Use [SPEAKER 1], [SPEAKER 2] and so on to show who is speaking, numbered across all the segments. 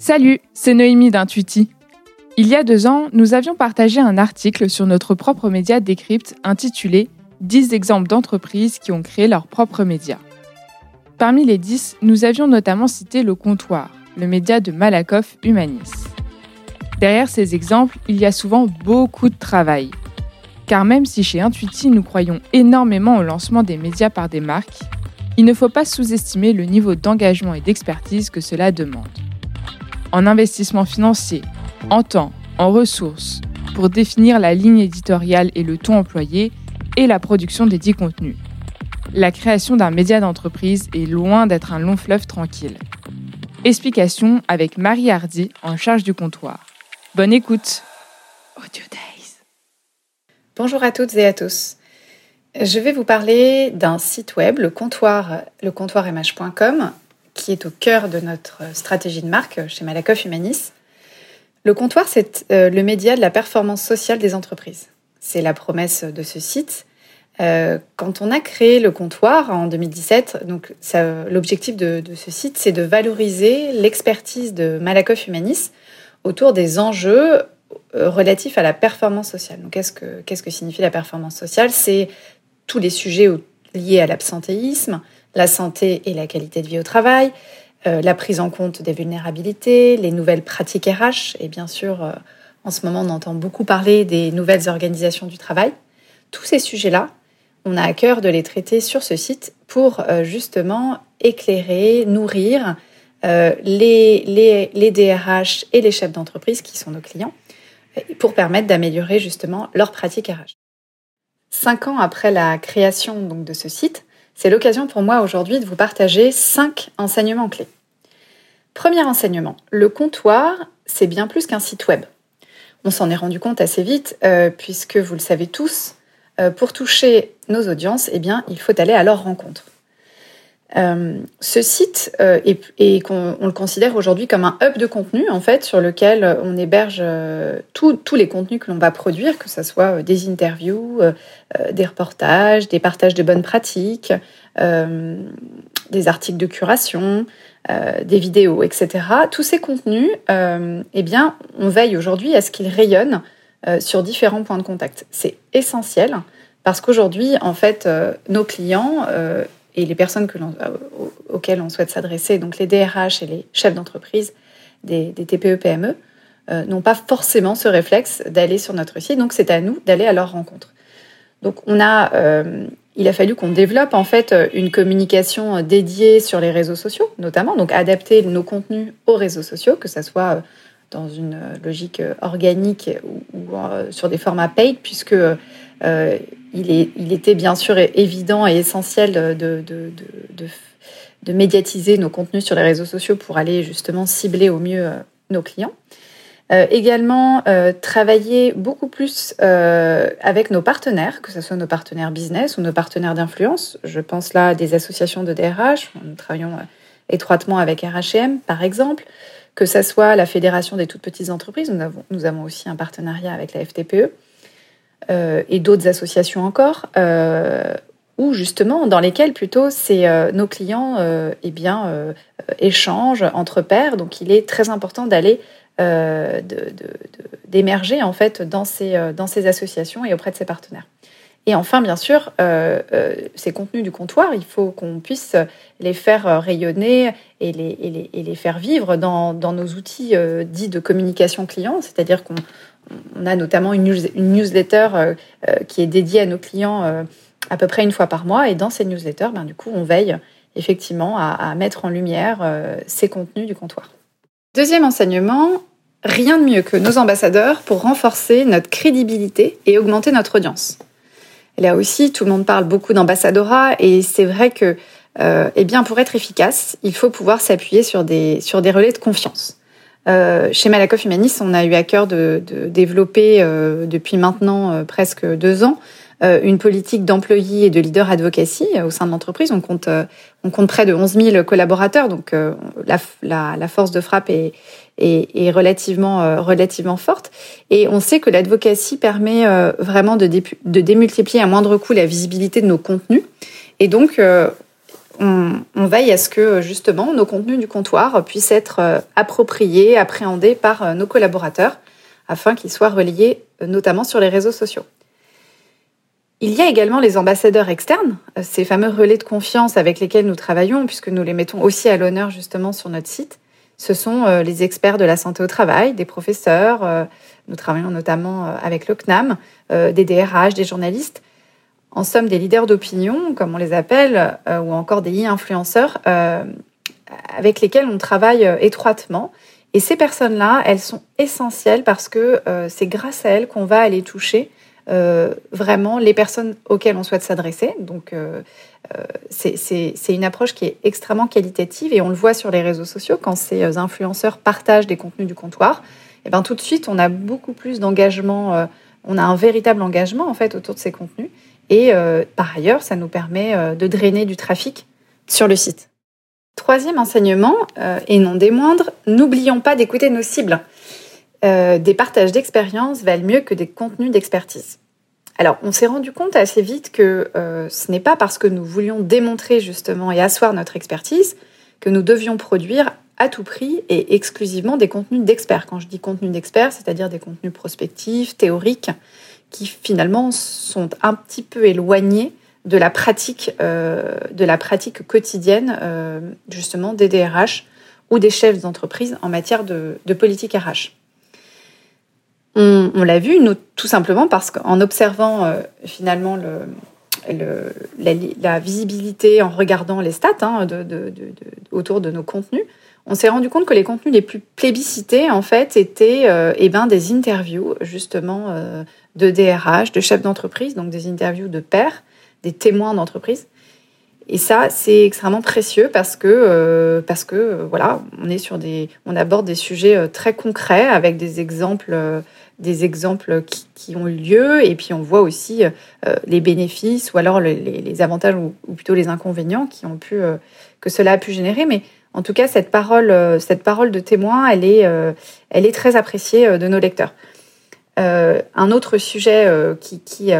[SPEAKER 1] Salut, c'est Noémie d'Intuiti. Il y a deux ans, nous avions partagé un article sur notre propre média Décrypte intitulé 10 exemples d'entreprises qui ont créé leur propre média. Parmi les 10, nous avions notamment cité Le Comptoir, le média de Malakoff Humanis. Derrière ces exemples, il y a souvent beaucoup de travail. Car même si chez Intuiti nous croyons énormément au lancement des médias par des marques, il ne faut pas sous-estimer le niveau d'engagement et d'expertise que cela demande en investissement financier, en temps, en ressources, pour définir la ligne éditoriale et le ton employé, et la production des dix contenus. La création d'un média d'entreprise est loin d'être un long fleuve tranquille. Explication avec Marie Hardy en charge du comptoir. Bonne écoute.
[SPEAKER 2] Bonjour à toutes et à tous. Je vais vous parler d'un site web, le comptoir, le qui est au cœur de notre stratégie de marque chez Malakoff Humanis. Le comptoir, c'est euh, le média de la performance sociale des entreprises. C'est la promesse de ce site. Euh, quand on a créé le comptoir en 2017, donc l'objectif de, ce site, c'est de valoriser l'expertise de Malakoff Humanis autour des enjeux euh, relatifs à la performance sociale. Qu'est-ce que, qu'est-ce que signifie la performance sociale? C'est tous les sujets liés à l'absentéisme, la santé et la qualité de vie au travail, euh, la prise en compte des vulnérabilités, les nouvelles pratiques RH, et bien sûr, euh, en ce moment, on entend beaucoup parler des nouvelles organisations du travail. Tous ces sujets-là, on a à cœur de les traiter sur ce site pour euh, justement éclairer, nourrir les, les, les DRH et les chefs d'entreprise qui sont nos clients pour permettre d'améliorer justement leurs pratiques RH. Cinq ans après la création donc, de ce site, c'est l'occasion pour moi aujourd'hui de vous partager cinq enseignements clés. Premier enseignement, le comptoir, c'est bien plus qu'un site web. On s'en est rendu compte assez vite, euh, puisque vous le savez tous, euh, pour toucher nos audiences, eh bien, il faut aller à leur rencontre. Euh, ce site euh, est, on, le considère aujourd'hui comme un hub de contenu en fait sur lequel on héberge euh, tous les contenus que l'on va produire, que ce soit des interviews, des reportages, des partages de bonnes pratiques, des articles de curation, des vidéos, etc. Tous ces contenus, eh bien, on veille aujourd'hui à ce qu'ils rayonnent sur différents points de contact. C'est essentiel parce qu'aujourd'hui, en fait, nos clients et les personnes euh, auxquelles on souhaite s'adresser, donc les DRH et les chefs d'entreprise des, TPE-PME, e, euh, n'ont pas forcément ce réflexe d'aller sur notre site. Donc c'est à nous d'aller à leur rencontre. Donc on a, euh, il a fallu qu'on développe en fait une communication dédiée sur les réseaux sociaux, notamment, donc adapter nos contenus aux réseaux sociaux, que ce soit dans une logique organique ou, sur des formats paid, puisque il, était bien sûr évident et essentiel de, médiatiser nos contenus sur les réseaux sociaux pour aller justement cibler au mieux euh, nos clients. Euh, également, euh, travailler beaucoup plus avec nos partenaires, que ce soit nos partenaires business ou nos partenaires d'influence. Je pense là à des associations de DRH. Nous travaillons étroitement avec RHM, par exemple, que ce soit la Fédération des toutes petites entreprises. Nous avons, aussi un partenariat avec la FTPE. Euh, et d'autres associations encore, euh, ou justement dans lesquelles plutôt c'est euh, nos clients eh bien, échangent entre pairs. Donc il est très important d'aller d'émerger en fait dans ces, dans ces associations et auprès de ces partenaires. Et enfin, bien sûr, ces contenus du comptoir, il faut qu'on puisse les faire rayonner et les, faire vivre dans, nos outils dits de communication client, c'est-à-dire qu'on on a notamment une, newsletter euh, euh, qui est dédiée à nos clients euh, à peu près une fois par mois. Et dans ces newsletters, ben, du coup, on veille effectivement à, mettre en lumière ces contenus du comptoir. Deuxième enseignement, rien de mieux que nos ambassadeurs pour renforcer notre crédibilité et augmenter notre audience. Là aussi, tout le monde parle beaucoup d'ambassadorat et c'est vrai que, eh bien, pour être efficace, il faut pouvoir s'appuyer sur des, sur des relais de confiance. Euh, chez Malakoff Humanis, on a eu à cœur de, développer euh, depuis maintenant euh, presque deux ans une politique d'employés et de leader advocacy au sein de l'entreprise. On compte, on compte près de 11 000 collaborateurs, donc la, force de frappe est, est, relativement, relativement forte. Et on sait que l'advocacy permet vraiment de, de démultiplier à moindre coût la visibilité de nos contenus. Et donc, on, veille à ce que justement nos contenus du comptoir puissent être appropriés, appréhendés par nos collaborateurs afin qu'ils soient relayés notamment sur les réseaux sociaux. Il y a également les ambassadeurs externes, ces fameux relais de confiance avec lesquels nous travaillons, puisque nous les mettons aussi à l'honneur justement sur notre site. Ce sont euh, les experts de la santé au travail, des professeurs, euh, nous travaillons notamment euh, avec le CNAM, des DRH, des journalistes, en somme des leaders d'opinion, comme on les appelle, ou encore des e-influenceurs, avec lesquels on travaille étroitement. Et ces personnes-là, elles sont essentielles parce que c'est grâce à elles qu'on va aller toucher euh, vraiment les personnes auxquelles on souhaite s'adresser. Donc, euh, euh, c'est une approche qui est extrêmement qualitative et on le voit sur les réseaux sociaux quand ces influenceurs partagent des contenus du comptoir. Et eh ben tout de suite, on a beaucoup plus d'engagement, on a un véritable engagement en fait autour de ces contenus. Et par ailleurs, ça nous permet de drainer du trafic sur le site. Troisième enseignement, et non des moindres, n'oublions pas d'écouter nos cibles. Des partages d'expériences valent mieux que des contenus d'expertise. Alors, on s'est rendu compte assez vite que euh, ce n'est pas parce que nous voulions démontrer justement et asseoir notre expertise que nous devions produire à tout prix et exclusivement des contenus d'experts. Quand je dis contenus d'experts, c'est-à-dire des contenus prospectifs, théoriques, qui finalement sont un petit peu éloignés de la pratique, euh, de la pratique quotidienne justement des DRH ou des chefs d'entreprise en matière de, de politique RH. On, l'a vu, nous, tout simplement parce qu'en observant euh, finalement le, la, visibilité, en regardant les stats hein, autour de nos contenus, on s'est rendu compte que les contenus les plus plébiscités, en fait, étaient euh, eh ben, des interviews, justement, euh, de DRH, de chefs d'entreprise, donc des interviews de pairs, des témoins d'entreprise. Et ça, c'est extrêmement précieux parce que, parce que voilà, on est sur des, on aborde des sujets très concrets avec des exemples des exemples qui, ont eu lieu. Et puis on voit aussi euh, les bénéfices ou alors les, avantages ou, plutôt les inconvénients qui ont pu euh, que cela a pu générer. Mais en tout cas cette parole euh, cette parole de témoin elle est elle est très appréciée de nos lecteurs. Un autre sujet qui qui,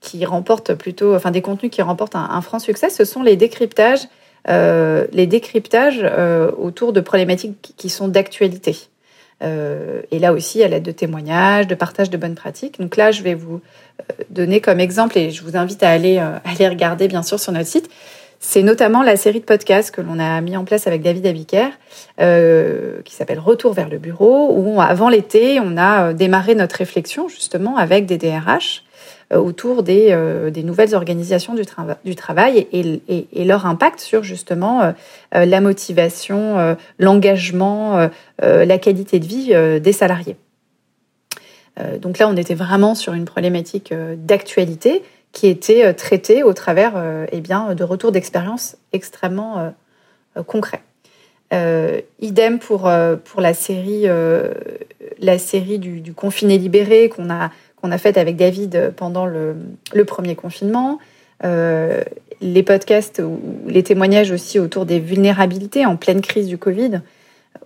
[SPEAKER 2] qui remporte plutôt enfin des contenus qui remportent un, franc succès ce sont les décryptages les décryptages autour de problématiques qui sont d'actualité euh, et là aussi, à l'aide de témoignages, de partage de bonnes pratiques. Donc là, je vais vous euh, donner comme exemple, et je vous invite à aller, euh, aller regarder bien sûr sur notre site. C'est notamment la série de podcasts que l'on a mis en place avec David Abiker, euh, qui s'appelle Retour vers le bureau, où avant l'été, on a démarré notre réflexion justement avec des DRH euh, autour des, euh, des, nouvelles organisations du, travail et, leur impact sur justement euh, la motivation, l'engagement, la qualité de vie des salariés. donc là, on était vraiment sur une problématique d'actualité qui était traitée au travers eh bien, de retours d'expérience extrêmement concrets. idem pour, pour la série, la série du, du confiné libéré qu'on a, qu'on a faite avec David pendant le, premier confinement, euh, les podcasts ou les témoignages aussi autour des vulnérabilités en pleine crise du Covid.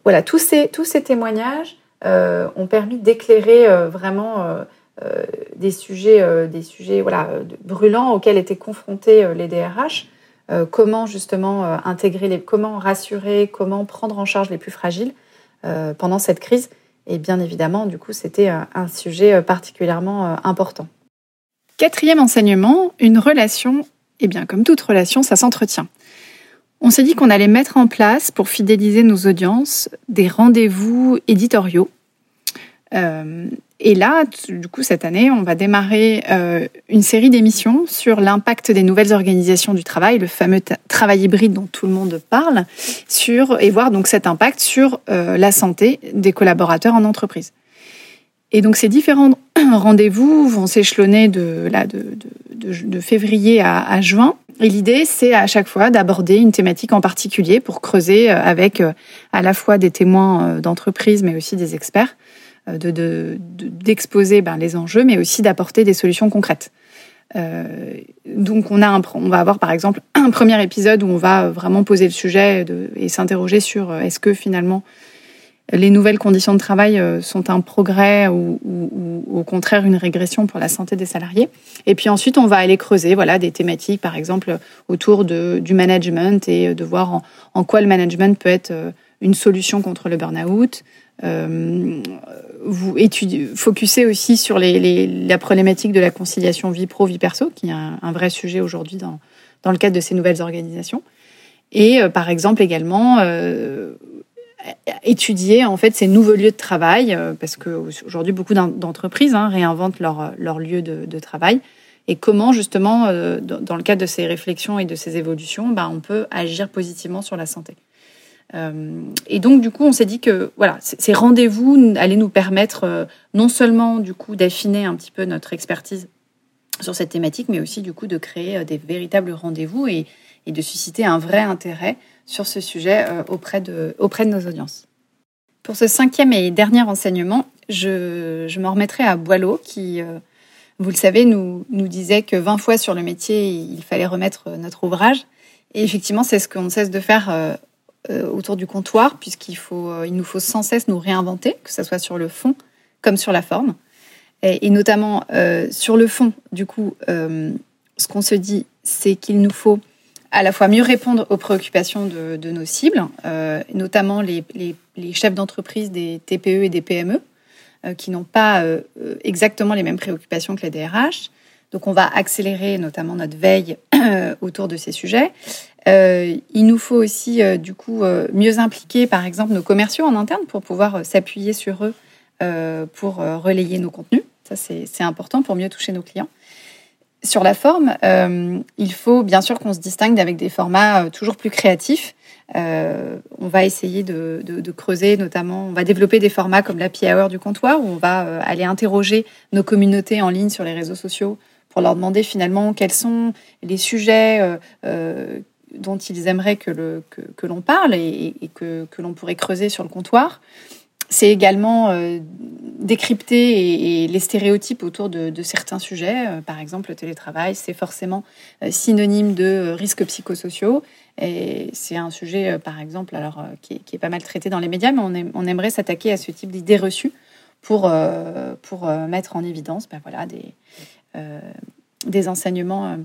[SPEAKER 2] Voilà, tous ces, tous ces témoignages euh, ont permis d'éclairer euh, vraiment des sujets, des sujets voilà, brûlants auxquels étaient confrontés les DRH. comment justement intégrer les, comment rassurer, comment prendre en charge les plus fragiles pendant cette crise. Et bien évidemment, du coup, c'était un sujet euh, particulièrement euh, important.
[SPEAKER 3] Quatrième enseignement, une relation, eh bien comme toute relation, ça s'entretient. On s'est dit qu'on allait mettre en place, pour fidéliser nos audiences, des rendez-vous éditoriaux. Euh, et là, du coup, cette année, on va démarrer euh, une série d'émissions sur l'impact des nouvelles organisations du travail, le fameux travail hybride dont tout le monde parle, sur et voir donc cet impact sur euh, la santé des collaborateurs en entreprise. Et donc ces différents rendez-vous vont s'échelonner de, de, février à, à, juin. Et l'idée, c'est à chaque fois d'aborder une thématique en particulier pour creuser avec à la fois des témoins d'entreprise, mais aussi des experts, d'exposer de, ben, les enjeux, mais aussi d'apporter des solutions concrètes. Euh, donc on, a un, on va avoir par exemple un premier épisode où on va vraiment poser le sujet de, et s'interroger sur euh, est-ce que finalement
[SPEAKER 2] les nouvelles conditions de travail sont un progrès ou, au contraire une régression pour la santé des salariés. Et puis ensuite, on va aller creuser voilà, des thématiques, par exemple, autour de, du management et de voir en, en, quoi le management peut être une solution contre le burn-out, euh, vous étudiez, focussez aussi sur les, la problématique de la conciliation vie pro vie perso, qui est un, vrai sujet aujourd'hui dans, dans le cadre de ces nouvelles organisations. Et euh, par exemple également euh, étudier en fait ces nouveaux lieux de travail, parce qu'aujourd'hui beaucoup d'entreprises hein, réinventent leur, leur lieu de, travail. Et comment justement, dans le cadre de ces réflexions et de ces évolutions, bah, on peut agir positivement sur la santé. Euh, et donc, du coup, on s'est dit que voilà, ces rendez-vous allaient nous permettre euh, non seulement du coup d'affiner un petit peu notre expertise sur cette thématique, mais aussi du coup de créer euh, des véritables rendez-vous et, de susciter un vrai intérêt sur ce sujet auprès, de, auprès de nos audiences. Pour ce cinquième et dernier enseignement, je, je m'en remettrai à Boileau, qui, vous le savez, nous, nous disait que 20 fois sur le métier, il fallait remettre notre ouvrage. Et effectivement, c'est ce qu'on cesse de faire euh, autour du comptoir, puisqu'il faut, euh, il nous faut sans cesse nous réinventer, que ce soit sur le fond comme sur la forme. Et, notamment euh, sur le fond, du coup, ce qu'on se dit, c'est qu'il nous faut à la fois mieux répondre aux préoccupations de, nos cibles, notamment les, les chefs d'entreprise des TPE et des PME, qui n'ont pas exactement les mêmes préoccupations que les DRH. Donc on va accélérer notamment notre veille autour de ces sujets. Euh, il nous faut aussi, euh, du coup, euh, mieux impliquer, par exemple, nos commerciaux en interne pour pouvoir s'appuyer sur eux pour relayer nos contenus. Ça, c'est important pour mieux toucher nos clients. Sur la forme, il faut bien sûr qu'on se distingue avec des formats toujours plus créatifs. on va essayer de, de, creuser, notamment, on va développer des formats comme l'Happy Hour du comptoir, où on va aller interroger nos communautés en ligne sur les réseaux sociaux pour leur demander finalement quels sont les sujets dont ils aimeraient que, l'on parle et, que, l'on pourrait creuser sur le comptoir. C'est également euh, décrypter les stéréotypes autour de, certains sujets. Euh, par exemple, le télétravail, c'est forcément euh, synonyme de risques psychosociaux. C'est un sujet, par exemple, alors, qui, est, pas mal traité dans les médias, mais on, aimerait s'attaquer à ce type d'idées reçues pour, mettre en évidence ben voilà, des enseignements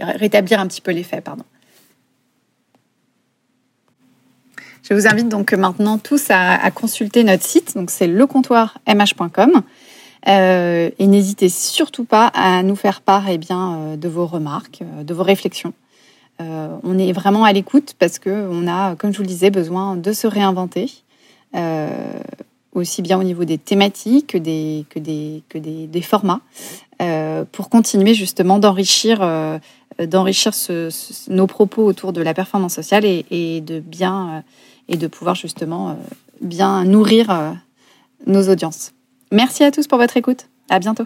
[SPEAKER 2] rétablir un petit peu les faits. Je vous invite donc maintenant tous à, consulter notre site, donc c'est lecomptoirmh.com. Euh, et n'hésitez surtout pas à nous faire part eh bien, euh, de vos remarques, euh, de vos réflexions. on est vraiment à l'écoute parce qu'on a, comme je vous le disais, besoin de se réinventer, aussi bien au niveau des thématiques que des, que des, que des formats. Euh, pour continuer justement d'enrichir euh, d'enrichir nos propos autour de la performance sociale et, de bien euh, et de pouvoir justement bien nourrir nos audiences. Merci à tous pour votre écoute. À bientôt.